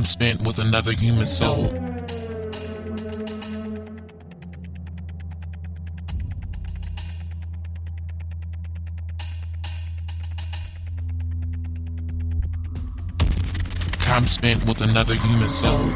Time spent with another human soul. Time spent with another human soul.